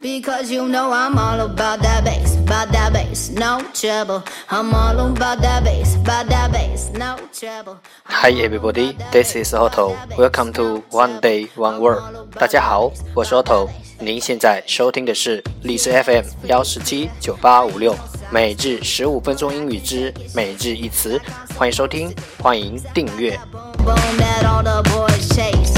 Because you know I'm all about that bass, b o u t that bass, no t r e b l e I'm all about that bass, b o u t that bass, no t r e b l e Hi everybody, this is Otto. Welcome to One Day One World. 大家好，我是 Otto。您现在收听的是历史 FM 幺十七九八五六每日十五分钟英语之每日一词，欢迎收听，欢迎订阅。Boom, boom, that all the boys chase.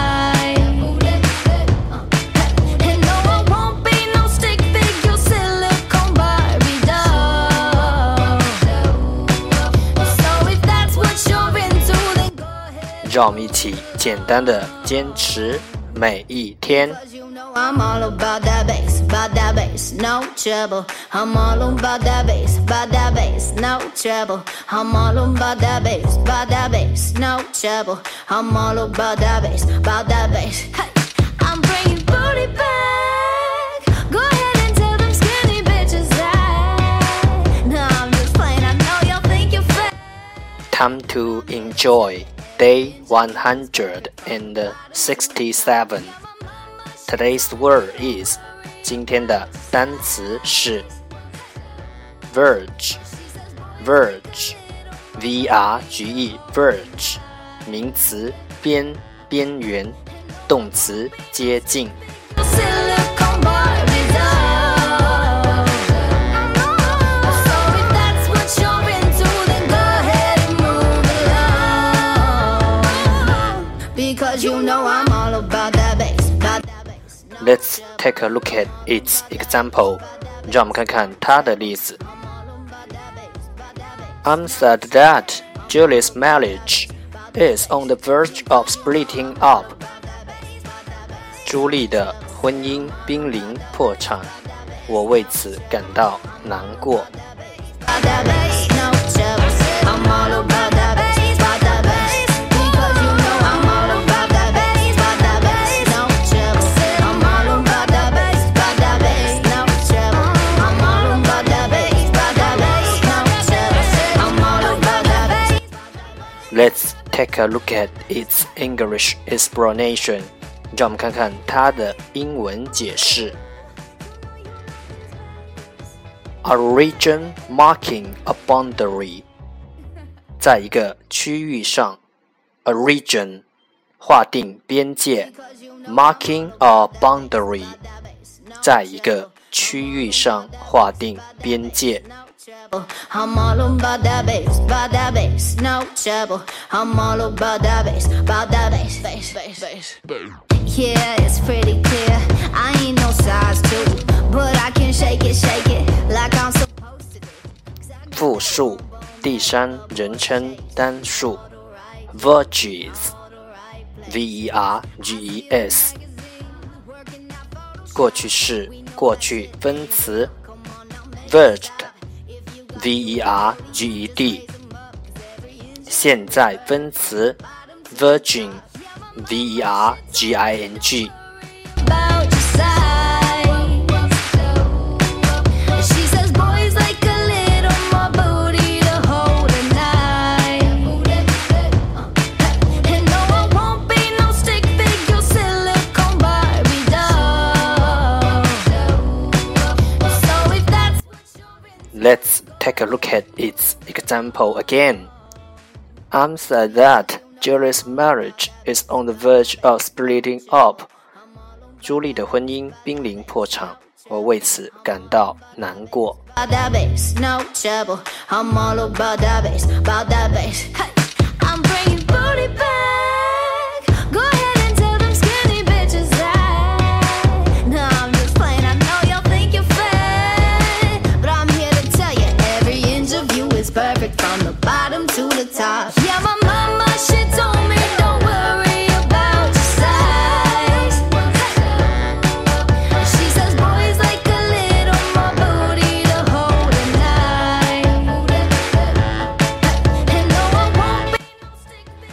我们一起简单的坚持每一天。Time to enjoy. Day 167. Today's word is 今天的单词是 verge, verge, v r g e verge，名词边边缘，动词接近。You know I'm all about that bass, about that bass. Let's take a look at its example. 让我们看看它的例子。I'm sad that Julie's marriage is on the verge of splitting up. 朱莉的婚姻濒临破产，我为此感到难过。Let's take a look at its English explanation. 让我们看看它的英文解释。A region marking a boundary，在一个区域上，a region 划定边界，marking a boundary，在一个区域上划定边界。trouble. I'm all about that bass, about that bass, no trouble. I'm all about that bass, about that bass, bass, bass, bass. Yeah, it's pretty clear. I ain't no size two, but I can shake it, shake it like I'm supposed to do. 复数第三人称单数，verges。v e r g e s，过去式过去分词 verged V E R G E D，现在分词 Virgin V E R G I N G。take a look at its example again. Answer that Julie's marriage is on the verge of splitting up. 朱莉的婚姻濒临破产，我为此感到难过。I'm all about that bass, about that bass. Hey, I'm bringing